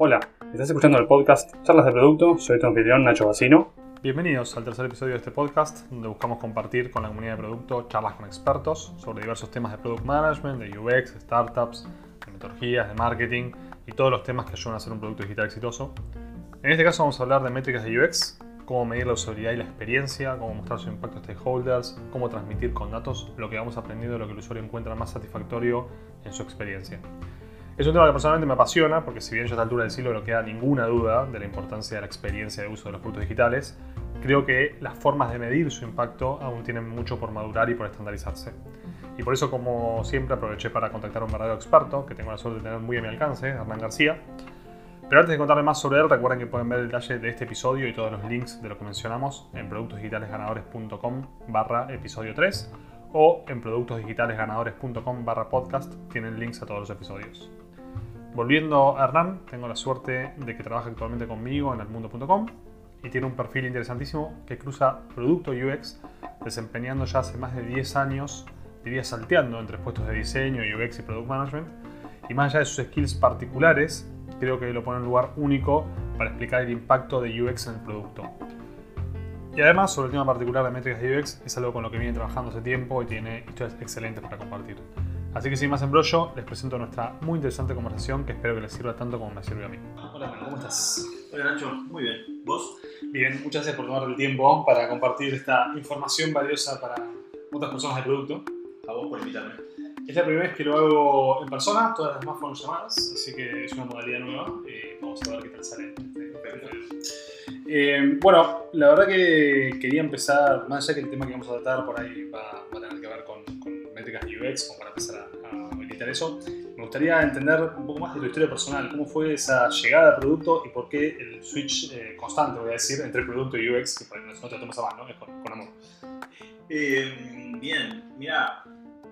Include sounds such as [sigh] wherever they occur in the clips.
Hola, estás escuchando el podcast Charlas de Producto, soy tu anfitrión Nacho Bacino. Bienvenidos al tercer episodio de este podcast, donde buscamos compartir con la comunidad de producto charlas con expertos sobre diversos temas de product management, de UX, startups, de metodologías, de marketing y todos los temas que ayudan a hacer un producto digital exitoso. En este caso vamos a hablar de métricas de UX, cómo medir la usabilidad y la experiencia, cómo mostrar su impacto a stakeholders, cómo transmitir con datos lo que vamos aprendiendo de lo que el usuario encuentra más satisfactorio en su experiencia. Es un tema que personalmente me apasiona porque si bien yo a esta altura del siglo no queda ninguna duda de la importancia de la experiencia de uso de los productos digitales, creo que las formas de medir su impacto aún tienen mucho por madurar y por estandarizarse. Y por eso, como siempre, aproveché para contactar a un verdadero experto que tengo la suerte de tener muy a mi alcance, Hernán García. Pero antes de contarle más sobre él, recuerden que pueden ver el detalle de este episodio y todos los links de lo que mencionamos en productosdigitalesganadores.com barra episodio 3 o en productosdigitalesganadores.com barra podcast tienen links a todos los episodios. Volviendo a Hernán, tengo la suerte de que trabaja actualmente conmigo en elmundo.com y tiene un perfil interesantísimo que cruza producto UX, desempeñando ya hace más de 10 años, diría salteando entre puestos de diseño, UX y product management. Y más allá de sus skills particulares, creo que lo pone en un lugar único para explicar el impacto de UX en el producto. Y además, sobre el tema particular de métricas de UX, es algo con lo que viene trabajando hace tiempo y tiene historias excelentes para compartir. Así que sin más embrollo, les presento nuestra muy interesante conversación que espero que les sirva tanto como me sirvió a mí. Hola, ¿cómo estás? Hola Nacho, muy bien. ¿Vos? Bien, muchas gracias por tomar el tiempo para compartir esta información valiosa para otras personas del producto. A vos por invitarme. Es la primera vez que lo hago en persona, todas las demás fueron llamadas, así que es una modalidad nueva. Eh, vamos a ver qué tal sale. Eh, bueno, la verdad que quería empezar, más allá que el tema que vamos a tratar por ahí va, va a tener que ver con, métricas UX, para empezar a, a eso, me gustaría entender un poco más de tu historia personal, cómo fue esa llegada al producto y por qué el switch eh, constante, voy a decir, entre producto y UX, que por no te lo a mano, es con, con amor. Eh, bien, mira,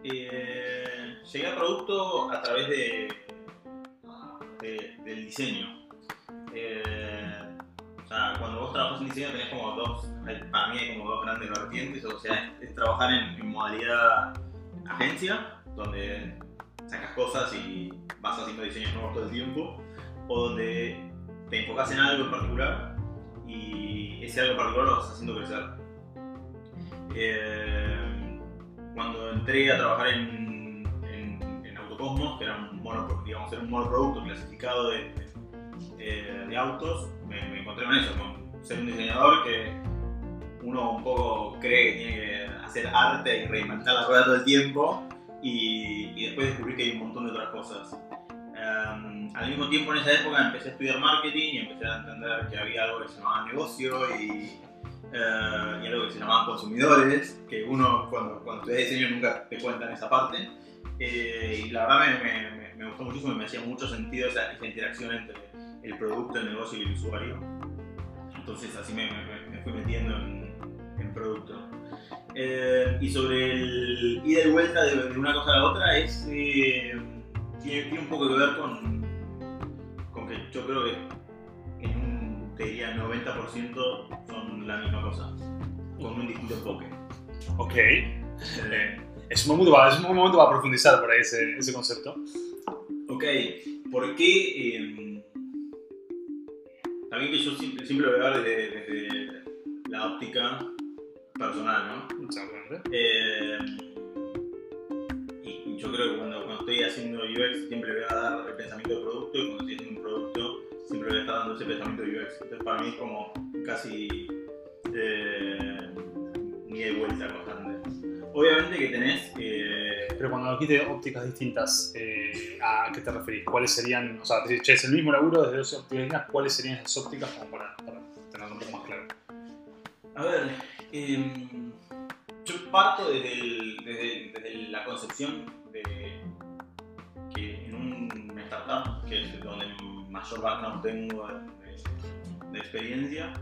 eh, llegué al producto a través de, de- del diseño. Eh, o sea, cuando vos trabajas en diseño tenés como dos, para mí hay como dos grandes vertientes, o sea, es, trabajar en modalidad agencia, donde sacas cosas y vas haciendo diseños nuevos todo el tiempo, o donde te enfocas en algo en particular y ese algo en particular lo vas haciendo crecer. Eh, cuando entré a trabajar en, en, en Autocosmos, que era un, mono, digamos, era un monoproducto clasificado de, de autos, me, me encontré con eso, con ser un diseñador que uno un poco cree que tiene que hacer arte y reinventar la rueda todo el tiempo y, después descubrí que hay un montón de otras cosas. Um, al mismo tiempo en esa época empecé a estudiar marketing y empecé a entender que había algo que se llamaba negocio y, eh, algo que se llamaban consumidores, que uno cuando, cuando estudias diseño nunca te cuentan esa parte. Eh, y la verdad me, me- gustó muchísimo y me hacía mucho sentido esa, esa interacción entre el producto, el negocio y el usuario. Entonces así me, me- me fui metiendo en, en producto. Eh, y sobre el ida y vuelta de, de una cosa a la otra es eh, tiene, tiene un poco que ver con, con que yo creo que en un, te diría 90% son la misma cosa, con un distinto enfoque. Ok. Eh, es, un momento para, es un momento para profundizar por ahí ese, ese concepto. ok, ¿por qué? eh, también que yo siempre, siempre lo veo desde, desde la óptica personal, ¿no? Exactamente. Eh, y, yo creo que cuando, cuando estoy haciendo UX siempre voy a dar el pensamiento de producto y cuando estoy haciendo un producto siempre voy a estar dando ese pensamiento de UX. Entonces para mí es como casi eh, ni de vuelta constante. Obviamente que tenés... eh, Pero cuando dijiste ópticas distintas, eh, ¿a qué te referís? ¿Cuáles serían, o sea, decís, che, es el mismo laburo desde dos ópticas distintas, ¿cuáles serían esas ópticas como para, para tenerlo un poco más claro? A ver, em, yo parto desde, el- desde- desde la concepción de que en un startup, que es donde mayor background tengo de, de experiencia,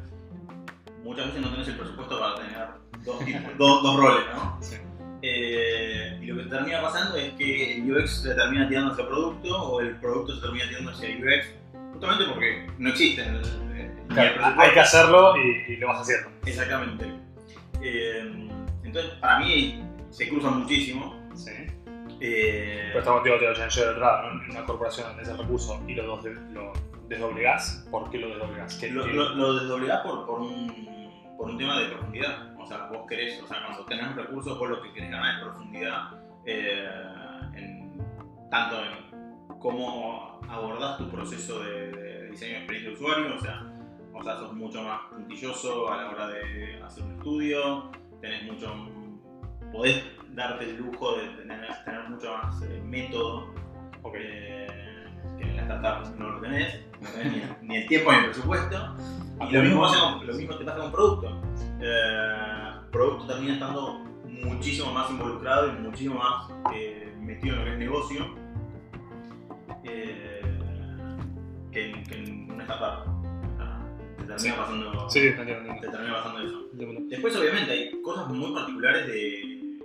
muchas veces no tenés el presupuesto para tener dos, tipos- [laughs] dos, dos roles, ¿no? Sí. Eh, y lo que termina pasando es que el UX se termina tirando hacia producto o el producto se termina tirando hacia UX, justamente porque no existen. el- el- el Claro, hay que hacerlo y, y lo vas haciendo. Exactamente. Eh, entonces, para mí se cruzan muchísimo. Sí. Eh, Pero estamos, digo, te lo llevo de entrada, ¿no? En una corporación donde ese recurso y los dos de- lo, desdoblegás? ¿Por qué lo desdoblegás? ¿Qué- Lo, qué- lo, lo desdoblegás por, por, un, por un tema de profundidad. O sea, vos querés, o sea, cuando tenés un recurso, vos lo que querés ganar es profundidad, eh, en, tanto en cómo abordás tu proceso de, de diseño de experiencia de usuario, o sea, o sea, sos mucho más puntilloso a la hora de hacer un estudio, tenés mucho, podés darte el lujo de tener, tener mucho más eh, método Ok. eh, que en las startups no lo tenés, no tenés ni, ni el tiempo ni el presupuesto. Y lo mismo, lo te pasa con producto. Eh, producto termina estando muchísimo más involucrado y muchísimo más eh, metido en lo que es negocio que, que en una startup. Te termina Sí. pasando, Sí, sí, entiendo, entiendo. te termina pasando eso. Después, obviamente, hay cosas muy particulares de,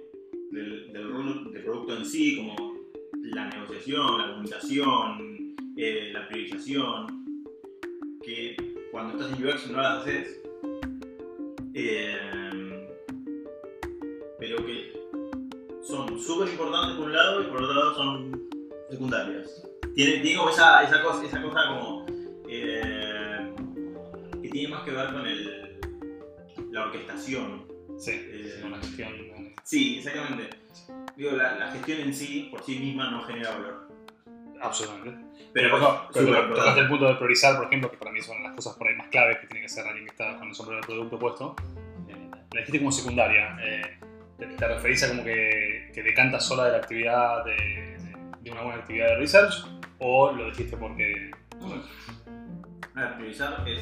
del, del del producto en sí, como la negociación, la comunicación, eh, la priorización, que cuando estás en UX no las haces, eh, pero que son súper importantes por un lado y por otro lado son secundarias. Tiene, como esa, esa, cosa, esa cosa como tiene más que ver con el, la orquestación. Sí, Eh, sí, una gestión. Sí, exactamente. Digo, la, la gestión en sí, por sí misma, no genera valor. Absolutamente. Pero, Pero, tocaste el punto de priorizar, por ejemplo, que para mí son las cosas por ahí más claves que tiene que hacer alguien que está con el sombrero de producto puesto. Eh, la dijiste como secundaria. Eh, te, te referís a como que, que decantas sola de la actividad de, de- de una buena actividad de research o lo dijiste porque. A ver, priorizar es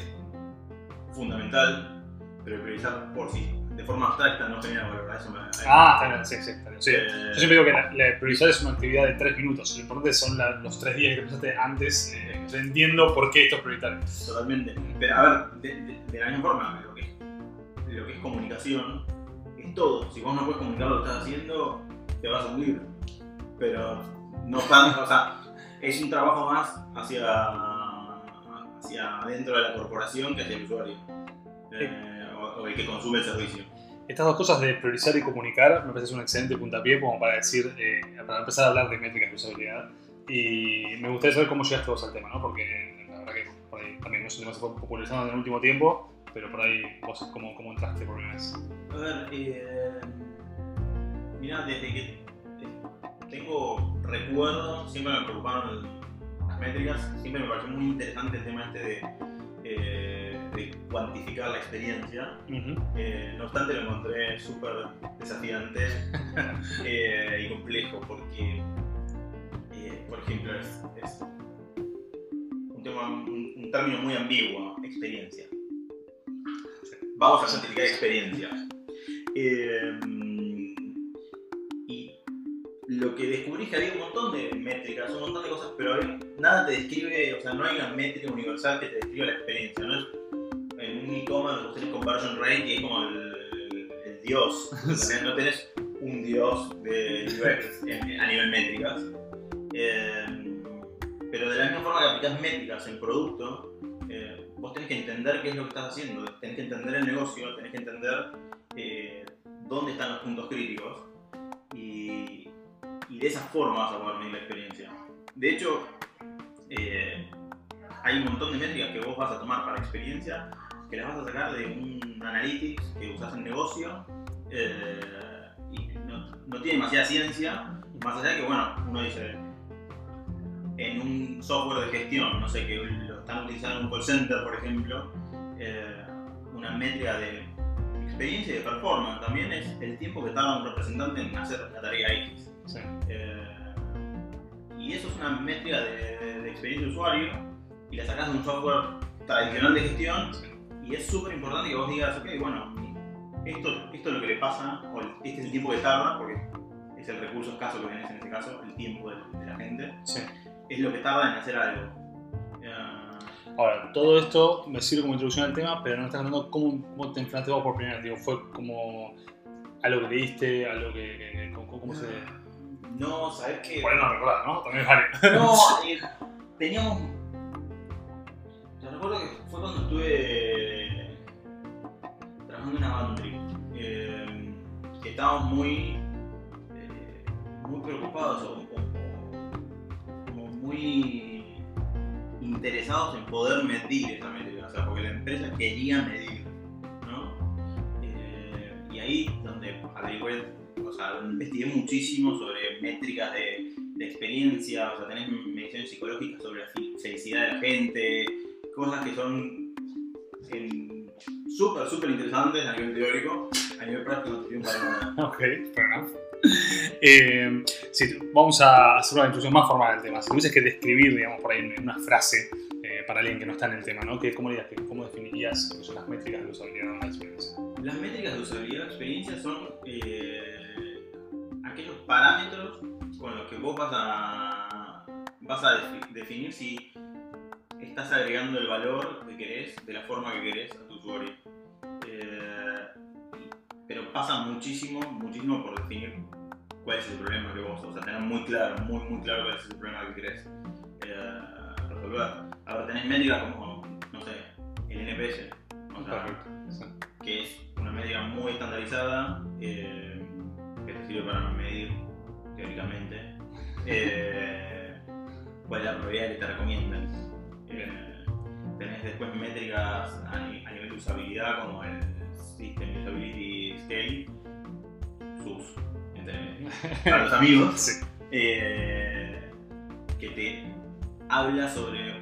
fundamental, pero priorizar por sí, de forma abstracta, no genera valor. A eso me, a- Ah, está bien, sí, sí, está bien. Sí. Eh, Yo siempre digo que la, la priorizar es una actividad de tres minutos. Lo importante son la- los tres días que pensaste antes. Eh, yo entiendo por qué esto es prioritario. Totalmente. Pero a ver, de, de- de la misma forma, lo que, es, lo que es comunicación es todo. Si vos no puedes comunicar lo que estás haciendo, te vas a hundir. Pero no tanto, o sea, es un trabajo más hacia, hacia dentro de la corporación que hacia el usuario. Eh, o, o el que consume el servicio. Estas dos cosas de priorizar y comunicar me parece un excelente puntapié como para decir, eh, para empezar a hablar de métricas de usabilidad. Y me gustaría saber cómo llegaste vos al tema, ¿no? Porque la verdad que por ahí también no sé se fue popularizando en el último tiempo, pero por ahí vos cómo, cómo entraste por primera vez. A ver, eh, mira, desde que eh, tengo recuerdo, siempre me preocuparon métricas, siempre me pareció muy interesante el tema este de, eh, de cuantificar la experiencia. Eh, no obstante, lo encontré súper desafiante [laughs] eh, y complejo porque, por ejemplo, es, es un, tema, un, un término muy ambiguo, experiencia. Vamos a cuantificar experiencia. Lo que descubrí es que había un montón de métricas, un montón de cosas, pero nada te describe, o sea, no hay una métrica universal que te describa la experiencia. No es en un e-commerce vos tenés conversion rate y es como el, el- el dios. [laughs] O sea, no tenés un dios de UX en- a nivel métricas. Eh, pero de la misma forma que aplicás métricas en producto, eh, vos tenés que entender qué es lo que estás haciendo, tenés que entender el negocio, tenés que entender eh, dónde están los puntos críticos y de esa forma vas a poder medir la experiencia. De hecho, eh, hay un montón de métricas que vos vas a tomar para experiencia que las vas a sacar de un analytics que usas en negocio eh, y no, no tiene demasiada ciencia, más allá de que, bueno, uno dice, en un software de gestión, no sé, que lo están utilizando en un call center, por ejemplo, eh, una métrica de experiencia y de performance también es el tiempo que tarda un representante en hacer la tarea X. Sí. Eh, y eso es una métrica de, de- de experiencia de usuario y la sacas de un software tradicional de gestión Sí. y es súper importante que vos digas, ok, bueno, esto, esto es lo que le pasa, o este es el tiempo que tarda, porque es el recurso escaso que tenés en este caso, el tiempo de, de la gente, Sí. es lo que tarda en hacer algo. Eh, Ahora, todo esto me sirve como introducción al tema, pero no estás contando cómo, cómo te enfrentaste vos por primera vez. Digo, ¿Fue como algo que leíste, algo que... que- que- cómo, cómo se...? No, ¿sabés qué? Por ahí no recordás, ¿no? También vale. No, [laughs] eh, teníamos. Te recuerdo que fue cuando estuve trabajando en Avantry. eh, que estábamos muy. eh, muy preocupados o, o- o como muy interesados en poder medir esa métrica, o sea, porque la empresa quería medir, ¿no? Y ahí donde averigüé, o sea, investigué muchísimo sobre métricas de, de experiencia, o sea, tenés mediciones psicológicas sobre la felicidad de la gente, cosas que son en- súper, súper interesantes a nivel teórico, a nivel práctico no te sirven para nada. [laughs] Ok, fair enough. Eh, sí, vamos a hacer una introducción más formal del tema. Si tuvieses que describir, digamos, por ahí en una frase eh, para alguien que no está en el tema, ¿no? ¿Qué- ¿Cómo, dirías ¿Cómo definirías lo que son las métricas de usabilidad de una experiencia? Las métricas de usabilidad de experiencia son eh, vos vas a, vas a defi- definir si estás agregando el valor que querés de la forma que querés a tu usuario. Eh, pero pasa muchísimo, muchísimo por definir cuál es el problema que vos, o sea, tener muy claro, muy, muy claro cuál es el problema que querés eh, resolver. Ahora tenés métricas como, no sé, el NPS. O sea, Perfecto. Que es una métrica muy estandarizada eh, que te sirve para medir teóricamente eh, cuál es la probabilidad que te recomienden. Eh, tenés después métricas a, ni- a nivel de usabilidad como el System Usability Scale, SUS, entre, [laughs] para los amigos, Sí. eh, que te habla sobre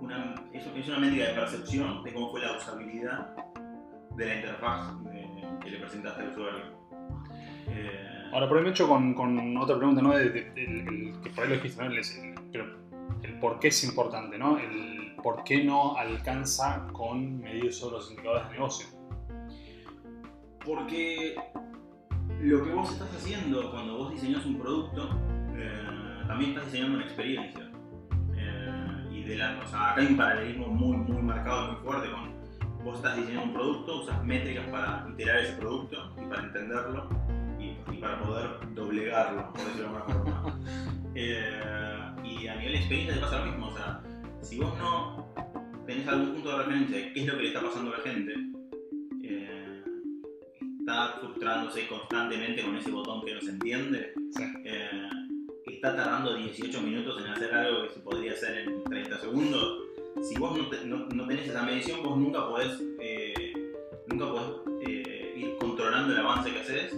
una, es, es una métrica de percepción de cómo fue la usabilidad de la interfaz de- que le presentaste al usuario. Eh, Ahora, por ahí me echo con, otra pregunta, ¿no? De- de- el- el- por el por qué es importante, ¿no? El por qué no alcanza con medir solo los indicadores de negocio. Porque lo que vos estás haciendo cuando vos diseñas un producto, eh, también estás diseñando una experiencia. Eh, y de la, o sea, acá hay un paralelismo muy, muy marcado, muy fuerte con vos estás diseñando un producto, usas métricas para iterar ese producto y para entenderlo y, para poder doblegarlo, por decirlo de alguna forma. Eh, y a nivel de experiencia te pasa lo mismo, o sea, si vos no tenés algún punto de referencia de qué es lo que le está pasando a la gente, eh, está frustrándose constantemente con ese botón que no se entiende, Sí. eh, está tardando 18 minutos en hacer algo que se podría hacer en 30 segundos, si vos no, te- no- no tenés esa medición, vos nunca podés, nunca podés ir controlando el avance que haces,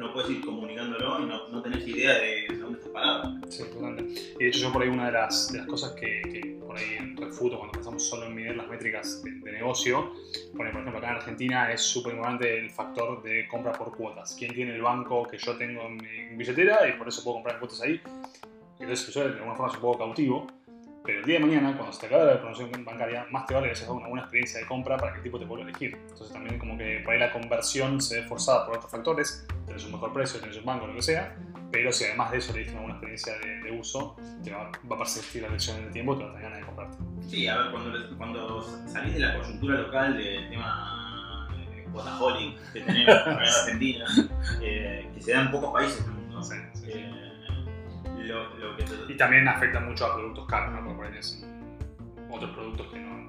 no puedes ir comunicándolo y no, no tenés idea de dónde estás parado. Sí, totalmente. Y de hecho yo por ahí una de las, de las cosas que, que por ahí refuto cuando pensamos solo en medir las métricas de, de negocio, por ejemplo acá en Argentina es súper importante el factor de compra por cuotas. ¿Quién tiene el banco que yo tengo en mi billetera y por eso puedo comprar cuotas ahí? Entonces yo de alguna forma soy un poco cautivo, pero el día de mañana cuando se te acabe la promoción bancaria, más te vale que dado una buena experiencia de compra para que el tipo te vuelva a elegir. Entonces también como que por ahí la conversión se ve forzada por otros factores, tenés un mejor precio, tenés un banco, lo que sea, pero si además de eso le diste una buena experiencia de, de uso, te va, va a persistir la lección en el tiempo y te va a dar ganas de comprarte. Sí, a ver, cuando, cuando salís de la coyuntura local del tema eh, Quotaholic que tenemos en Argentina, [laughs] eh, que se da en pocos países del mundo, Sí, sí, sí. eh, lo, lo que te- Y también afecta mucho a productos caros, ¿no? Porque por ahí otros productos que no...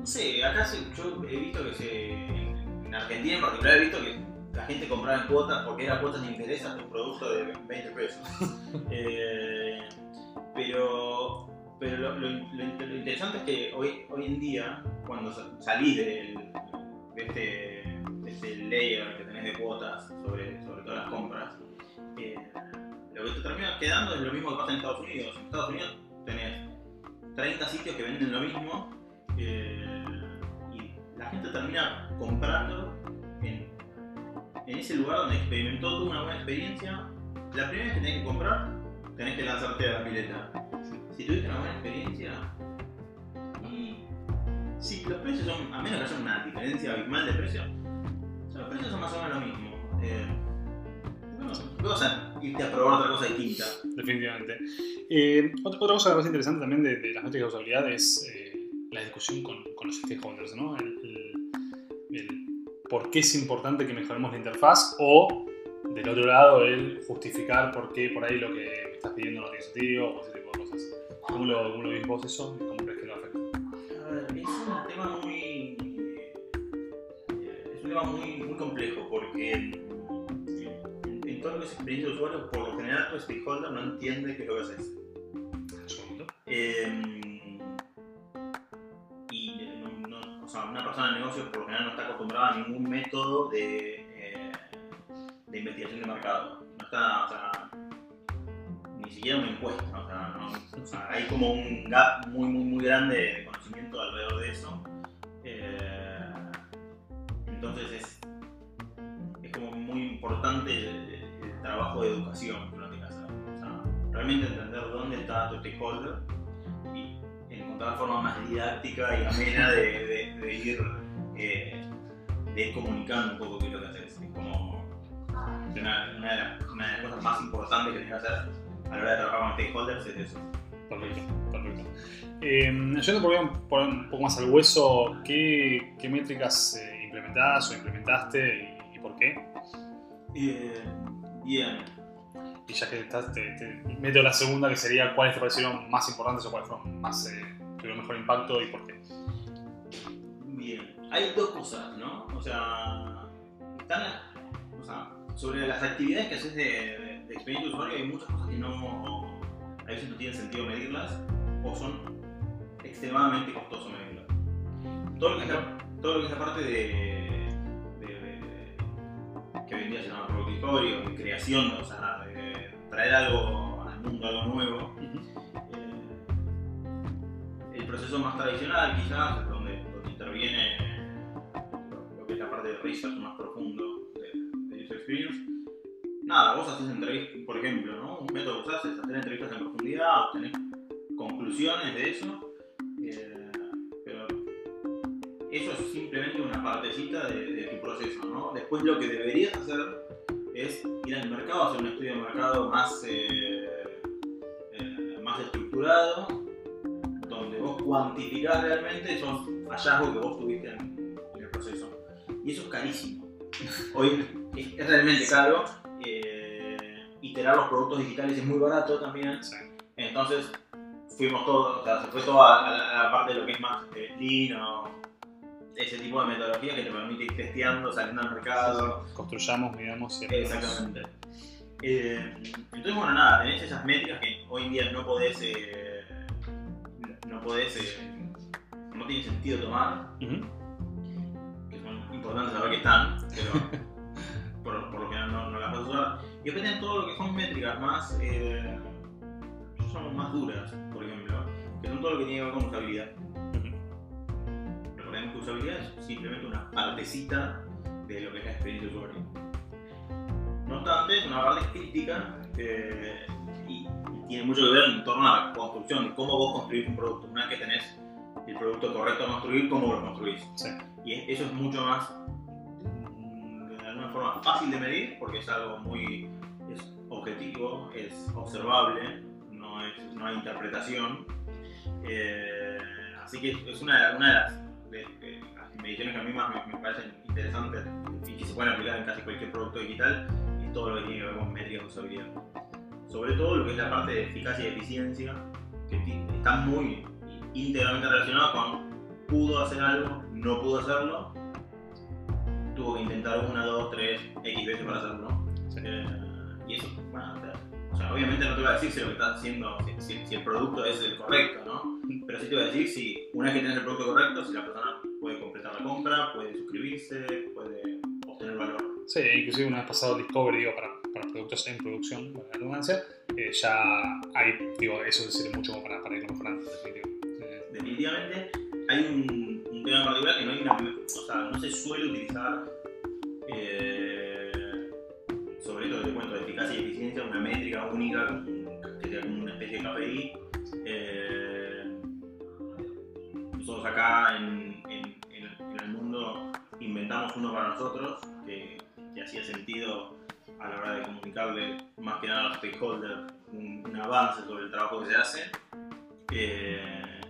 No sé, acá se- yo he visto que se. En Argentina en particular he visto que la gente compraba en cuotas porque era cuotas de interés a tu producto de 20 pesos. [laughs] Eh, pero pero lo, lo- lo- lo interesante es que hoy, hoy en día, cuando sa- salís del- de, este, de este layer que tenés de cuotas sobre, sobre todas las compras, eh, lo que te termina quedando es lo mismo que pasa en Estados Unidos. En Estados Unidos tenés 30 sitios que venden lo mismo eh, y la gente termina comprando en, ese lugar donde experimentó tuvo una buena experiencia. La primera vez que tenés que comprar, tenés que lanzarte a la pileta. Si tuviste una buena experiencia, y sí, los precios son, a menos que haya una diferencia abismal de precio, o sea, los precios son más o menos lo mismo. Eh, no vas a irte a probar otra cosa distinta. Definitivamente. Eh, otra, otra cosa parece interesante también de, de las métricas de usabilidad es eh, la discusión con, con los stakeholders, ¿no? El, el- el por qué es importante que mejoremos la interfaz o, del otro lado, el justificar por qué por ahí lo que me estás pidiendo no tiene sentido o ese tipo de cosas. ¿Cómo lo, cómo lo ves vos eso y cómo crees que lo afecta? A ver, es un tema muy. eh, Es un tema muy, muy complejo porque en, todo lo que es experiencia de usuario, por lo general tu stakeholder no entiende qué es lo que haces. Eh, y no- no- o sea, una persona de negocio por lo general no está acostumbrada a ningún método de, eh, de investigación de mercado. No está, o sea, ni siquiera una encuesta. O sea, no- o sea, hay como un gap muy, muy, muy grande de conocimiento alrededor de eso. Eh, entonces es, es como muy importante trabajo de educación que uno tiene que hacer. O sea, realmente entender dónde está tu stakeholder y encontrar la forma más didáctica y amena de, de- de ir, eh, de ir comunicando un poco qué es lo que haces. Es como una, una de las, una de las cosas más importantes que tienes que hacer a la hora de trabajar con stakeholders es eso. Perfecto, perfecto. Eh, yendo por un poco más al hueso, ¿qué, qué métricas eh, implementás o implementaste y, y por qué? Eh, bien, Y ya que estás, te, te meto la segunda, que sería cuáles te parecieron más importantes o cuáles fueron más, eh, tuvieron mejor impacto y por qué. Bien, hay dos cosas, ¿no? O sea, están o sea, sobre las actividades que haces de, de, de experiencia de usuario hay muchas cosas que no, a veces no tienen sentido medirlas o son extremadamente costoso medirlas. Todo lo que es la, todo lo que es la parte de- que hoy en día se llama de creación, o sea, de traer algo al mundo, algo nuevo, eh, el proceso más tradicional quizás, donde, donde interviene lo, lo que es la parte de research más profundo de, de user experience. Nada, vos haces entrevistas, por ejemplo, ¿no? un método que usás es hacer entrevistas en profundidad, obtener conclusiones de eso, partecita de, de tu proceso, ¿no? Después lo que deberías hacer es ir al mercado, hacer un estudio de mercado más, eh, eh, más estructurado, donde vos cuantificás realmente esos hallazgos que vos tuviste en, en el proceso. Y eso es carísimo. Hoy es, es realmente caro. eh, iterar los productos digitales es muy barato también. Entonces fuimos todos, o sea, se fue toda a la, a la parte de lo que es más eh, lean o ese tipo de metodología que te permite ir testeando, saliendo al mercado. Construyamos, miramos y Exactamente. Eh, entonces, bueno, nada, tenés esas métricas que hoy en día no podés, eh, no podés, eh, no tiene sentido tomar, que son importantes saber que están, pero [laughs] por, por lo general no, no las vas a usar. Y después tenés todo lo que son métricas más, llamo más duras, por ejemplo, que son todo lo que tiene que ver con usabilidad. Es simplemente una partecita de lo que es la experiencia. No obstante, es una parte crítica eh, y, tiene mucho que ver en torno a la construcción, de cómo vos construís un producto. Una vez que tenés el producto correcto a construir, cómo lo construís. Sí. Y es- eso es mucho más, mm, de alguna forma, fácil de medir porque es algo muy es objetivo, es observable, no, es, no hay interpretación. Eh, así que es una, una de las, las mediciones que a mí más me, me parecen interesantes y que se pueden aplicar en casi cualquier producto digital, es todo lo que tiene que ver con métricas de usabilidad. Sobre todo lo que es la parte de eficacia y eficiencia, que está muy íntegramente relacionado con pudo hacer algo, no pudo hacerlo, tuvo que intentar una, dos, tres, X veces para hacerlo. ¿no? Sí. Eh, y eso, bueno, sea, obviamente no te voy a decir si lo que estás haciendo, si, si- si el producto es el correcto, ¿no? Pero sí te voy a decir si una vez que tienes el producto correcto, si la persona puede completar la compra, puede suscribirse, puede obtener valor. Sí, inclusive una vez pasado Discovery, digo, para, para productos en producción, para la redundancia, eh, ya hay, digo, eso sirve mucho como para, para irlo mejorando. Eh, definitivamente hay un, un tema en particular que no hay una, o sea, no se suele utilizar eh, sobre todo te cuento de eficacia y eficiencia una métrica única que sea como una especie de KPI Eh, nosotros acá en, en- en- el mundo inventamos uno para nosotros que, que hacía sentido a la hora de comunicarle más que nada a los stakeholders un, un avance sobre el trabajo que se hace. Eh,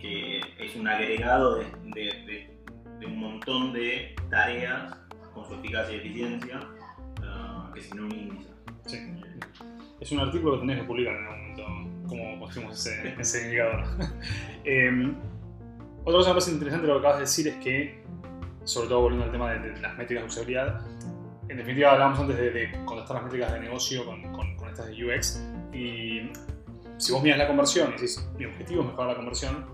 que es un agregado de, de- de- de un montón de tareas con su eficacia y eficiencia que signa un índice. sí. Es un artículo que tenés que publicar en algún momento, cómo construimos ese, [laughs] ese indicador. [laughs] Eh, otra cosa que me parece interesante lo que acabas de decir es que, sobre todo volviendo al tema de, de las métricas de usabilidad, en definitiva hablábamos antes de, de contrastar las métricas de negocio con, con- con estas de UX y si vos miras la conversión y decís, mi objetivo es mejorar la conversión,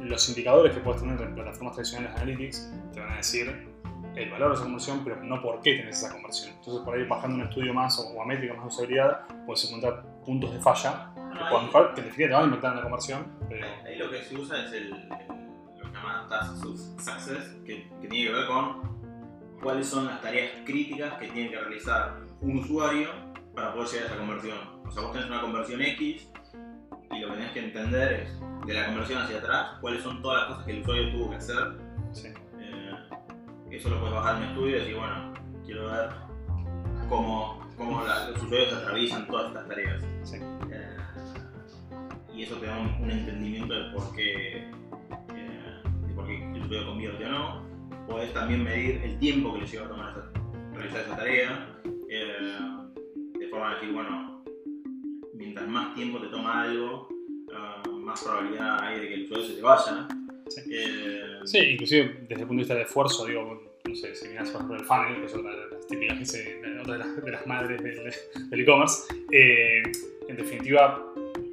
los indicadores que puedes tener en plataformas tradicionales de Analytics te van a decir el valor de esa conversión, pero no por qué tenés esa conversión. Entonces, por ahí bajando un estudio más o, a métricas más de usabilidad, puedes encontrar puntos de falla que pueden ahí, que en definitiva te van a impactar en la conversión, pero ahí lo que se usa es el, el- lo que se llama Task Success, que, que tiene que ver con cuáles son las tareas críticas que tiene que realizar un usuario para poder llegar a esa conversión. O sea, vos tenés una conversión X y lo que tenés que entender es, de la conversión hacia atrás, cuáles son todas las cosas que el usuario tuvo que hacer sí. Eso lo puedes bajar en un estudio y decir, bueno, quiero ver cómo, cómo la- los usuarios atraviesan todas estas tareas. Sí. Eh, y eso te da un, un entendimiento de por qué, eh, de por qué el usuario convierte o no. Puedes también medir el tiempo que le lleva a tomar esa- realizar esa tarea, eh, de forma de decir, bueno, mientras más tiempo te toma algo, ah, más probabilidad hay de que el usuario se te vaya. Sí. Eh, Sí, inclusive desde el punto de vista de esfuerzo, digo, no sé, si miras por el funnel, que de las típicas, que se- otra de las, de las madres del del e-commerce, eh, en definitiva,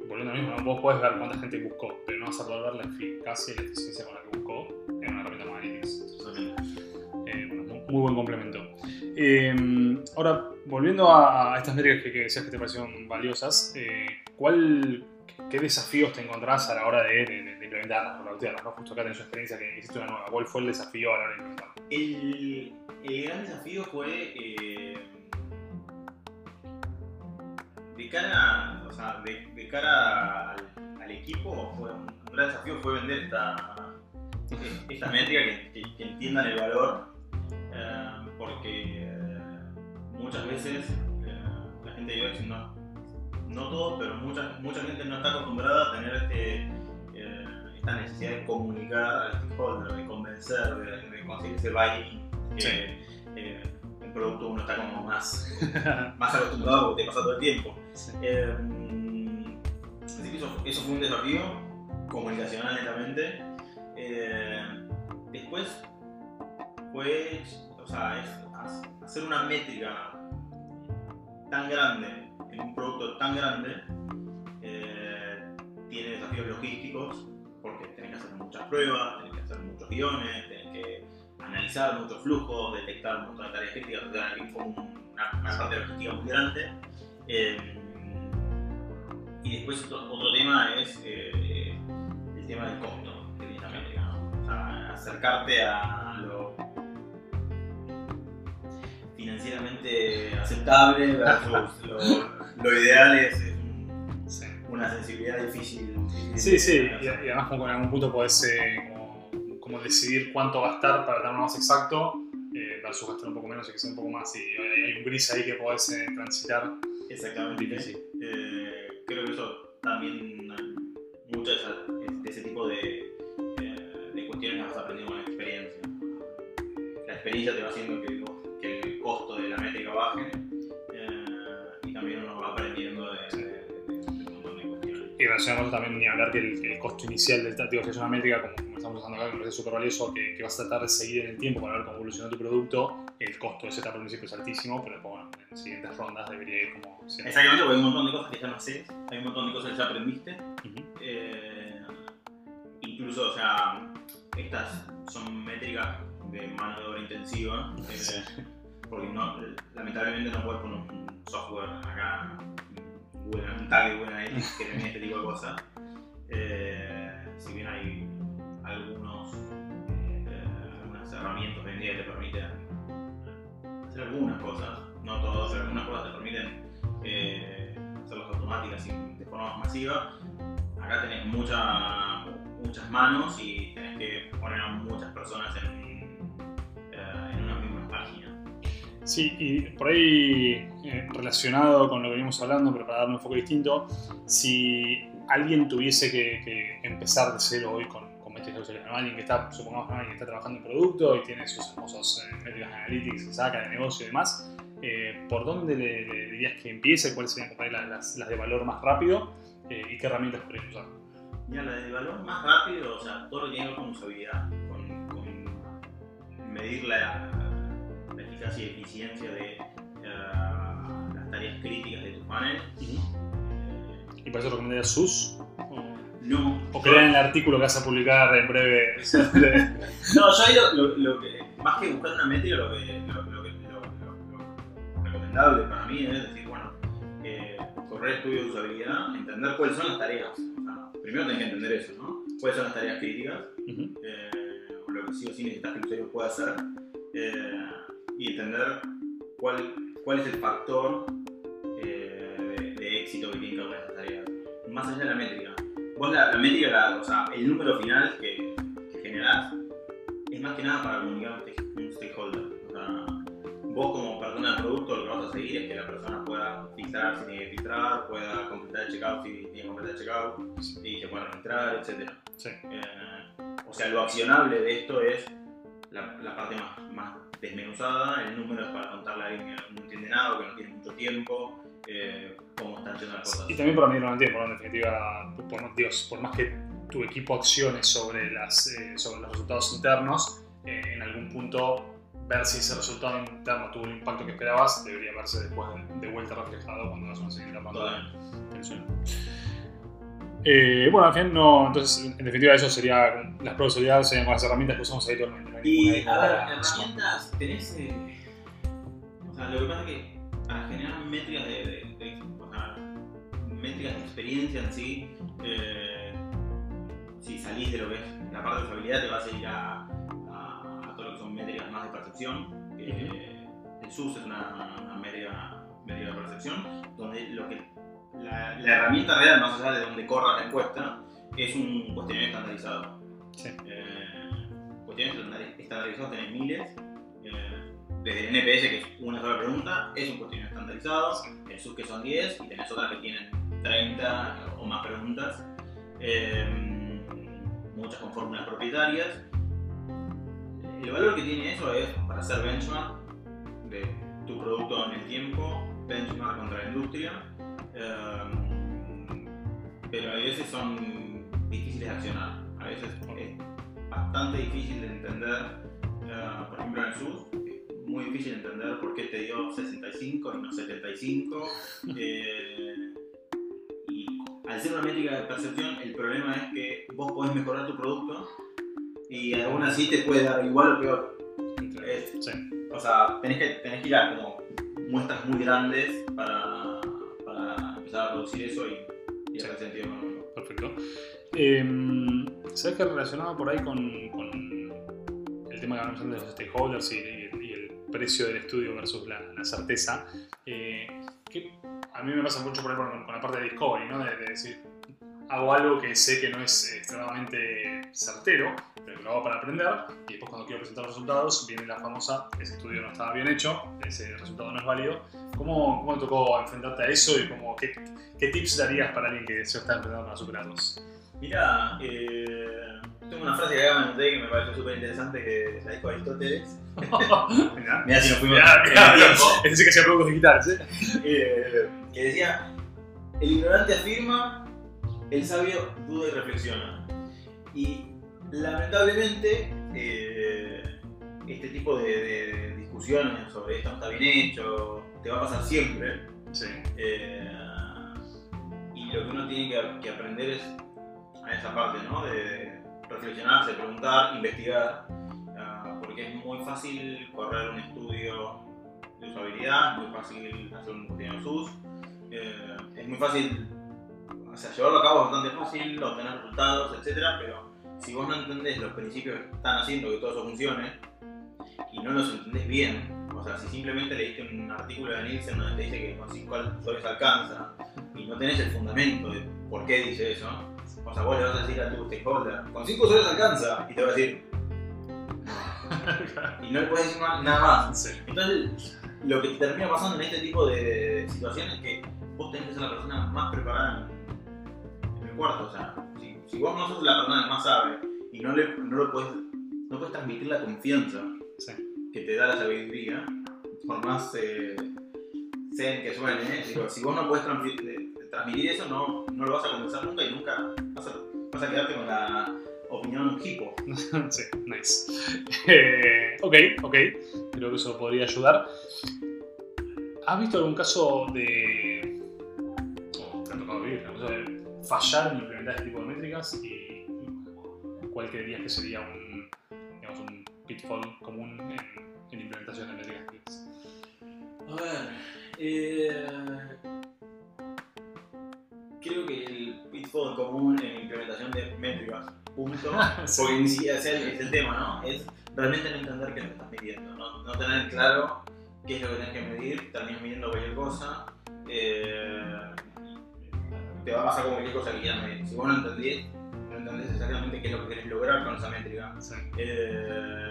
volviendo a lo mismo, ¿no? vos podés ver cuánta gente buscó, pero no vas a poder ver la eficacia y la eficiencia con la que buscó en una herramienta como Analytics. Eh, bueno, muy, buen complemento. Eh, ahora, volviendo a, a estas métricas que, que decías que te parecieron valiosas, ¿cuál, ¿qué desafíos te encontrás a la hora de, de, o lautearlas? ¿no? Justo acá tenés una experiencia que hiciste una nueva. ¿Cuál fue el desafío a la hora de? El, el gran desafío fue eh, de cara, o sea, de, de cara al, al equipo, fue un, un gran desafío fue vender esta, esta métrica que, que- que entiendan el valor, eh, porque eh, muchas veces eh, la gente de UX no, no todos, pero mucha, mucha gente no está acostumbrada a tener este, esta necesidad de comunicar al stakeholder, de convencer, de, de conseguir ese buy-in. que, Sí. eh, el producto uno está como más, [laughs] más acostumbrado porque te pasa todo el tiempo. Eh, así que eso, eso fue un desafío comunicacional netamente. Eh, después fue, o sea, es hacer una métrica tan grande en un producto tan grande tiene desafíos logísticos porque tenés que hacer muchas pruebas, tenés que hacer muchos guiones, tenés que analizar muchos flujos, detectar un montón de tareas críticas, o sea, hay como una, una parte logística muy grande. Eh, y después otro, otro tema es eh, el tema del costo métrica, ¿no? O sea, acercarte a lo financieramente aceptable versus [laughs] lo, lo ideal es, una sensibilidad difícil. Sí, sí, y, y además como en algún punto podés eh, como, como decidir cuánto gastar para tenerlo más exacto eh, versus gastar un poco menos y que sea un poco más y hay, hay un gris ahí que podés eh, transitar. Exactamente. Difícil. Eh, creo que eso también, mucho de, ese tipo de, eh, de cuestiones las vas aprendiendo con la experiencia. La experiencia te va haciendo que, que relacionado también ni hablar que el, el costo inicial del digo, que es una métrica como, como estamos usando acá, que me parece súper valioso, que, que vas a tratar de seguir en el tiempo para ver cómo evoluciona tu producto. El costo de ese etapa al principio es altísimo, pero después, bueno, en siguientes rondas debería ir como siendo. Exactamente, porque hay un montón de cosas que ya no haces, hay un montón de cosas que ya aprendiste Ujú. Eh, incluso, o sea, estas son métricas de mano de obra intensiva, eh, porque no, lamentablemente no puedes poner un software acá, Un tag de Google Analytics que tenga este tipo de cosas. Eh, si bien hay algunos, eh, algunas herramientas hoy que te permiten hacer algunas cosas, no todas, algunas cosas te permiten eh, hacerlas automáticas y de forma masiva. Acá tenés mucha- muchas manos y tenés que poner a muchas personas en, Sí, y por ahí eh, relacionado con lo que venimos hablando, pero para darle un enfoque distinto, si alguien tuviese que, que empezar de cero hoy con, con métricas usuarios, ¿no? alguien que está, supongamos, alguien que está trabajando en producto y tiene sus famosos eh, métricas analytics que saca de negocio y demás, eh, ¿por dónde le, le dirías que empiece? ¿Cuáles serían las, las- las de valor más rápido? Eh, ¿Y qué herramientas podrías usar? Mira, la de valor más rápido, o sea, todo lo que tiene con usabilidad, con, con medir la, y eficiencia de eh, las tareas críticas de tu panel. Y por eso recomendarías SUS? No. ¿O crean el artículo que vas a publicar en breve? [laughs] No, yo ahí lo, lo- lo que, más que buscar una métrica, lo que, lo, que- recomendable para mí es decir, bueno, eh, correr estudio de usabilidad, entender cuáles son las tareas. O sea, primero tenés que entender eso, ¿no? ¿Cuáles son las tareas críticas? Eh, o lo que sí o sí necesitas que el usuario pueda hacer, eh, y entender cuál, cuál es el factor eh, de, de éxito que tiene cada una de esas tareas. Más allá de la métrica. Vos la, la métrica, la- o sea, el número final que, que generás es más que nada para comunicar a un stake- un stakeholder. O sea, vos como persona del producto lo que vas a seguir es que la persona pueda filtrar si tiene que filtrar, pueda completar el checkout si tiene que completar el checkout, y se pueda registrar, etc. Sí. Eh, o sea, lo accionable de esto es la, la parte más, más desmenuzada, el número es para contarle a alguien que no entiende nada o que no tiene mucho tiempo, eh, cómo están yendo las cosas. Y también para medirlo en el tiempo, ¿no? En definitiva, por, Dios, por más que tu equipo accione sobre, las, eh, sobre los resultados internos, eh, en algún punto ver si ese resultado interno tuvo el impacto que esperabas debería verse después de, de vuelta reflejado cuando vas a una siguiente ronda. Eh, bueno, al final no, entonces en definitiva eso sería, las de seguridad serían con las herramientas que usamos habitualmente. no Y a ver, herramientas, tenés. eh, o sea, lo que pasa es que para generar métricas de, de- de- o sea, métricas de experiencia en sí, eh, si salís de lo que es la parte de usabilidad, te vas a ir a, a- a todo lo que son métricas más de percepción. que El SUS es una, una métrica, métrica de percepción, donde lo que la, la herramienta real, más allá de donde corra la encuesta, es un cuestionario estandarizado. Sí. Eh, cuestionarios estandari- estandarizados tenés miles. eh, desde el NPS, que es una sola pregunta, es un cuestionario estandarizado. El SUS, que son 10, y tenés otras que tienen 30 o más preguntas. eh, muchas con fórmulas propietarias. El valor que tiene eso es para hacer benchmark de tu producto en el tiempo, benchmark contra la industria. Eh, pero a veces son difíciles de accionar. A veces es bastante difícil de entender, eh, por ejemplo en el SUS, es muy difícil de entender por qué te dio 65 y no 75. [laughs] eh, y al ser una métrica de percepción, el problema es que vos podés mejorar tu producto y aún así te puede dar igual o peor. Es- Sí. o sea, tenés que, tenés que ir a como muestras muy grandes para empezar a producir eso y, y Sí. hacer sentido económico. Perfecto. Eh, ¿Sabes qué relacionado por ahí con, con el tema que hablamos antes de los stakeholders y, y- y el precio del estudio versus la, la certeza? Eh, que a mí me pasa mucho por ahí con, con la parte de discovery, ¿no? De, de decir, hago algo que sé que no es extremadamente certero, pero que lo hago para aprender, y después cuando quiero presentar los resultados, viene la famosa, ese estudio no estaba bien hecho, ese resultado no es válido. ¿Cómo, cómo te tocó enfrentarte a eso y cómo, qué, qué tips darías para alguien que se está enfrentando para superarlos? Mira, eh, tengo una frase que acá me anoté que me pareció súper interesante que la dijo Aristóteles. [laughs] Mira si nos fuimos. Es [laughs] decir, que hacía productos digitales, ¿eh? Eh, que decía, el ignorante afirma, el sabio duda y reflexiona. Y lamentablemente eh, este tipo de, de discusiones sobre esto no está bien hecho, te va a pasar siempre. Sí. Eh, y lo que uno tiene que, que aprender es a esa parte, ¿no? De reflexionarse, preguntar, investigar, ah, porque es muy fácil correr un estudio de usabilidad, muy fácil hacer un pequeño SUS, eh, es muy fácil, o sea, llevarlo a cabo es bastante fácil, obtener resultados, etcétera, pero si vos no entendés los principios que están haciendo que todo eso funcione y no los entendés bien, o sea, si simplemente leíste un artículo de Nielsen donde te dice que con 5 usuarios alcanza y no tenés el fundamento de por qué dice eso, o sea, vos le vas a decir a tu stakeholder, con 5 usuarios alcanza, y te va a decir, y no le puedes decir nada más. Sí. Entonces, lo que termina pasando en este tipo de situaciones es que vos tenés que ser la persona más preparada cuarto. O sea, si, si vos no sos la persona que más sabe y no, le, no lo puedes, no puedes transmitir la confianza Sí. que te da la sabiduría, por más eh, zen que suene, ¿eh? Digo, si vos no puedes eh, transmitir eso, no, no lo vas a conversar nunca y nunca vas a, vas a quedarte con la opinión hipo. [laughs] sí, nice. Eh, ok, ok. Creo que eso podría ayudar. ¿Has visto algún caso de. me ha tocado vivir. O sea, fallar en implementar este tipo de métricas y cuál creerías que sería un, digamos, un pitfall común en, en implementación de métricas. A ver, eh, creo que el pitfall común en implementación de métricas, punto, [laughs] Sí. porque ni siquiera es el, es el tema, ¿no? Es realmente no entender qué lo estás midiendo, no, no tener claro qué es lo que tienes que medir, terminas midiendo cualquier cosa, eh, te va a pasar con cualquier cosa que quieras medir. Si vos no entendés, no entendés exactamente qué es lo que querés lograr con esa métrica, Sí. eh,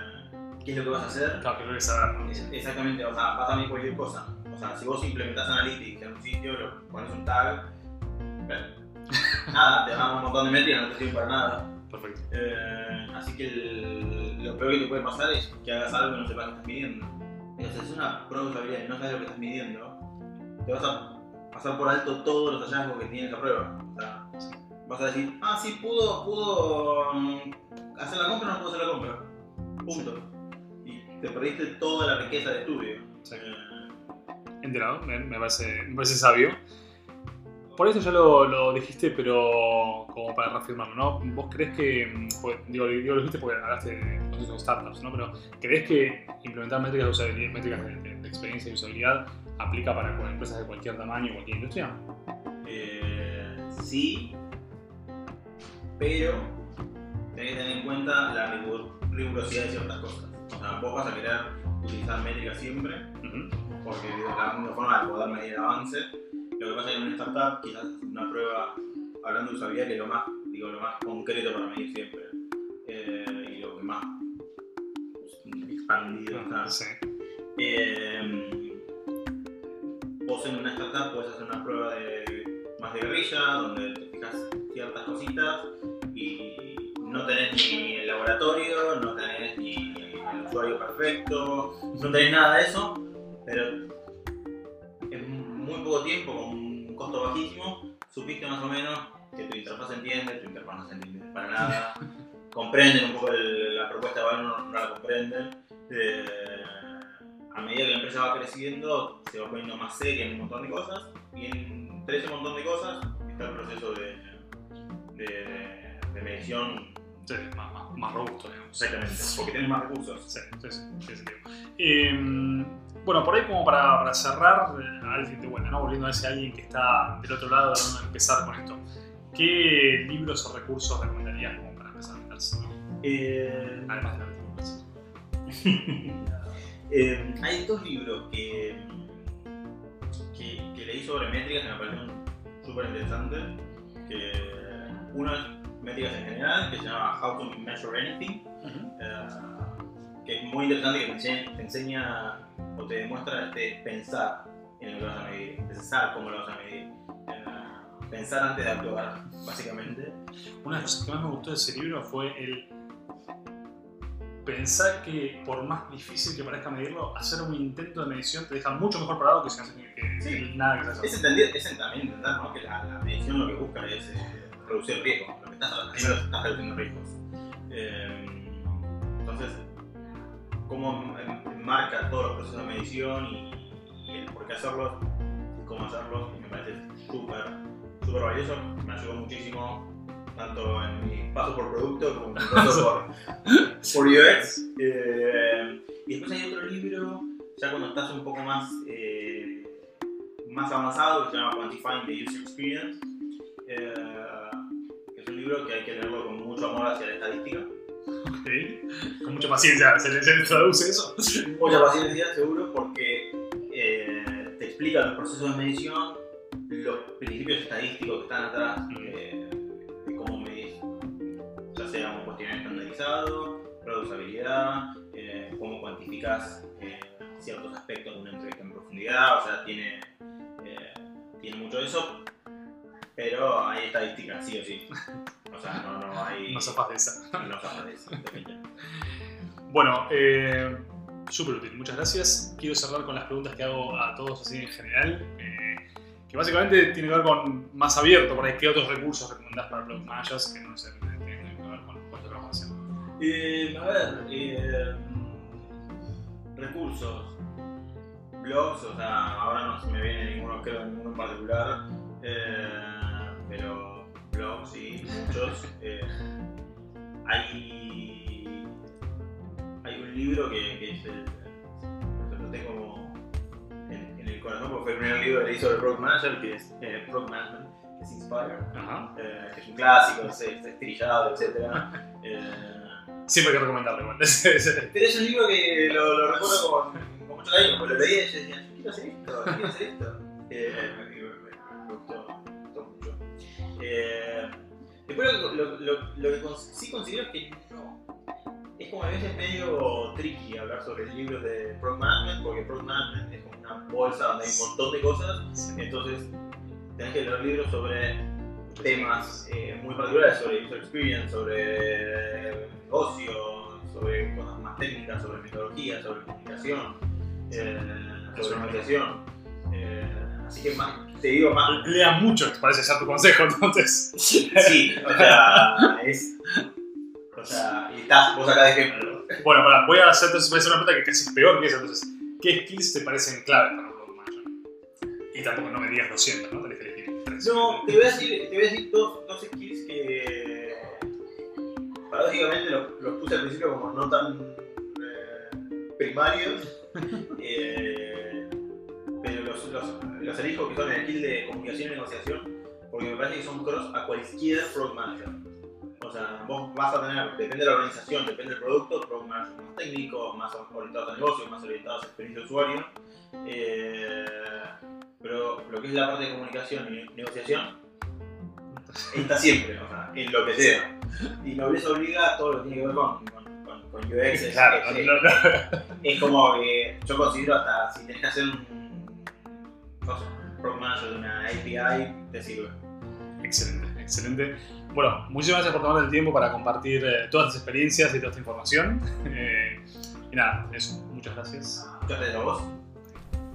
qué es lo que vas a hacer, Claro, que lo que saber, Exactamente, o sea, vas a medir cualquier cosa. O sea, si vos implementás Analytics en un sitio, lo pones un tag, bueno, [laughs] nada, te dan un montón de métricas, no te sirven para nada. Perfecto. Eh, así que el- lo peor que te puede pasar es que hagas algo y no sepas qué estás midiendo. Si es una usabilidad y no sabes lo que estás midiendo, te vas a pasar por alto todos los hallazgos que tiene esa prueba. O sea, vas a decir, ah, sí, pudo, pudo mm, hacer la compra o no pudo hacer la compra. Punto. Y te perdiste toda la riqueza de estudio. Sí. Eh, Enterado, me, me parece, me parece sabio. Por eso ya lo, lo dijiste, pero como para reafirmarlo, ¿no? ¿Vos crees que, mm, pues, digo, digo, lo dijiste porque hablaste de startups, ¿no? Pero ¿crees que implementar métricas de usabilidad, métricas de, de- de experiencia y usabilidad aplica para empresas de cualquier tamaño cualquier industria? Eh, sí, pero tenés que tener en cuenta la rigur- rigurosidad de ciertas cosas. O sea, vos vas a querer utilizar métricas siempre, porque es la única forma de poder medir avance. Lo que pasa es que en una startup quizás una prueba, hablando de usabilidad, que es lo más, digo, lo más concreto para medir siempre. Eh, y lo que más pues, expandido está. Sí. Eh, vos en una startup puedes hacer una prueba de, más de guerrilla, donde te fijas ciertas cositas y no tenés ni el laboratorio, no tenés ni el usuario perfecto, no tenés nada de eso, pero en muy poco tiempo, con un costo bajísimo, supiste más o menos que tu interfaz se entiende, tu interfaz no se entiende para nada, [laughs] comprenden un poco el- la propuesta de valor, no, no la comprenden. Eh, a medida que la empresa va creciendo, se va poniendo más seria en un montón de cosas, y entre ese montón de cosas está el proceso de, de, de- de medición Sí, más, más, más robusto, digamos. exactamente, porque tienes más recursos. Sí, sí, sí, sentido. Eh, bueno, por ahí como para, para cerrar, eh, alguien de buena, ¿no? Volviendo a ese alguien que está del otro lado de dónde empezar con esto. ¿Qué libros o recursos recomendarías como para empezar a meterse? Eh, Además de la. [laughs] Eh, hay dos libros que, que, que leí sobre métricas que me parecieron súper interesantes. Que uno es métricas en general, que se llama How to Measure Anything, eh, que es muy interesante, que te enseña, te enseña o te demuestra este, pensar en lo que vas a medir, pensar cómo lo vas a medir, eh, pensar antes de actuar, básicamente. Una de las cosas que más me gustó de ese libro fue el pensar que por más difícil que parezca medirlo, hacer un intento de medición te deja mucho mejor parado que si no haces que, que Sí. nada que se hace. Es, entender, es también entender ¿no? que la, la medición lo que busca es eh, reducir riesgos. Lo que estás haciendo es estás reduciendo riesgos. Eh, entonces, cómo em- marca todos los procesos de medición y, y el por qué hacerlos, y cómo hacerlos, me parece súper súper valioso. Me ayudó muchísimo, tanto en mi paso por producto como en mi [laughs] paso por, por UX. Eh, y después hay otro libro, ya cuando estás un poco más, eh, más avanzado, que se llama Quantifying the User Experience. eh, que es un libro que hay que leerlo con mucho amor hacia la estadística. Ok. Con mucha paciencia, ¿se le, se le traduce eso? Mucha paciencia, seguro, porque eh, te explica los procesos de medición, los principios estadísticos que están atrás medís, ya sea un cuestionario estandarizado, usabilidad, eh, cómo cuantificas eh, ciertos aspectos de una entrevista en profundidad, o sea, tiene, eh, tiene mucho de eso, pero hay estadística, sí o sí. O sea, no, no hay. [laughs] No zafas de esa. no zafas de definitivamente. Bueno, eh, súper útil, muchas gracias. Quiero cerrar con las preguntas que hago a todos así en general, eh, que básicamente tiene que ver con más abierto, por ahí, ¿qué otros recursos recomendás para Product Managers que no sé, Eh, a ver, eh, recursos, blogs, o sea, ahora no se me viene ninguno, creo, ninguno en particular. Eh, pero blogs sí, muchos. Eh, hay, hay un libro que, que es el, lo tengo como en, en el corazón porque fue el primer libro que leí sobre Product Manager, que es eh, Management, que es Inspire, eh, que es un clásico, es, es estrillado, etc. [laughs] Eh, Siempre hay que recomendarlo igual. Pero es un libro que lo, lo recuerdo con, con mucho cariño, porque lo leía y yo decía, quiero hacer esto, quiero hacer esto. Eh, me, gustó, me gustó mucho. Eh, después lo, lo- lo- lo que sí considero es que no. Es como a veces medio tricky hablar sobre libros de Product Management, porque Product Management es como una bolsa donde hay un montón de cosas, entonces tenés que leer libros sobre temas eh, muy particulares sobre user experience, sobre negocio, sobre cosas más técnicas, sobre metodología, sobre comunicación, eh, sobre organización. Eh, así que más, te digo más. Lea mucho, parece ser tu consejo, [laughs] entonces. Sí, o sea, es. O sea, y estás vos acá de ejemplo. Bueno, para, voy a hacer entonces voy a hacer una pregunta que casi es peor que esa. Entonces, ¿qué skills te parecen claves para un product manager? Y tampoco no me digas 200, ¿no? No, te voy a decir, te voy a decir dos, dos skills que paradójicamente los, los puse al principio como no tan eh, primarios, [laughs] eh, pero los, los, los elijo que son el skill de comunicación y negociación, porque me parece que son cross a cualquier product manager. O sea, vos vas a tener, depende de la organización, depende del producto, product managers más técnicos, más orientados a negocio, más orientados a experiencia de usuario. Eh, pero lo que es la parte de comunicación y negociación está siempre, o sea, en lo que sea. Y nobleza obliga a todo lo que tiene que ver con, con, con, con UX. [laughs] Claro, es- no, no. es como que yo considero hasta si tenés que hacer un product manager de una API, te sirve. Excelente, excelente. Bueno, muchísimas gracias por tomarte el tiempo para compartir eh, todas tus experiencias y toda esta información. Eh, y nada, eso. Muchas gracias. Muchas gracias a vos.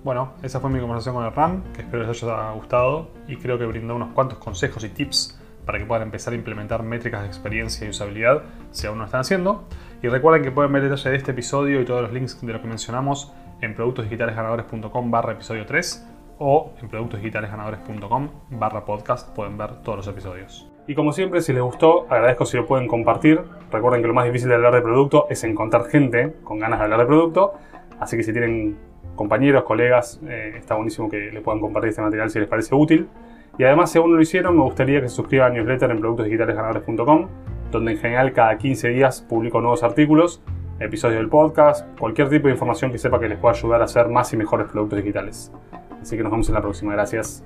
Bueno, esa fue mi conversación con el RAM, que espero les haya gustado y creo que brindó unos cuantos consejos y tips para que puedan empezar a implementar métricas de experiencia y usabilidad si aún no lo están haciendo. Y recuerden que pueden ver detalle de este episodio y todos los links de lo que mencionamos en productosdigitalesganadores.com barra episodio 3 o en productosdigitalesganadores.com barra podcast pueden ver todos los episodios. Y como siempre, si les gustó, agradezco si lo pueden compartir. Recuerden que lo más difícil de hablar de producto es encontrar gente con ganas de hablar de producto. Así que si tienen compañeros, colegas, eh, está buenísimo que le puedan compartir este material si les parece útil. Y además, si aún no lo hicieron, me gustaría que se suscriban a newsletter en productosdigitalesganadores.com, donde en general cada 15 días publico nuevos artículos, episodios del podcast, cualquier tipo de información que sepa que les pueda ayudar a hacer más y mejores productos digitales. Así que nos vemos en la próxima. Gracias.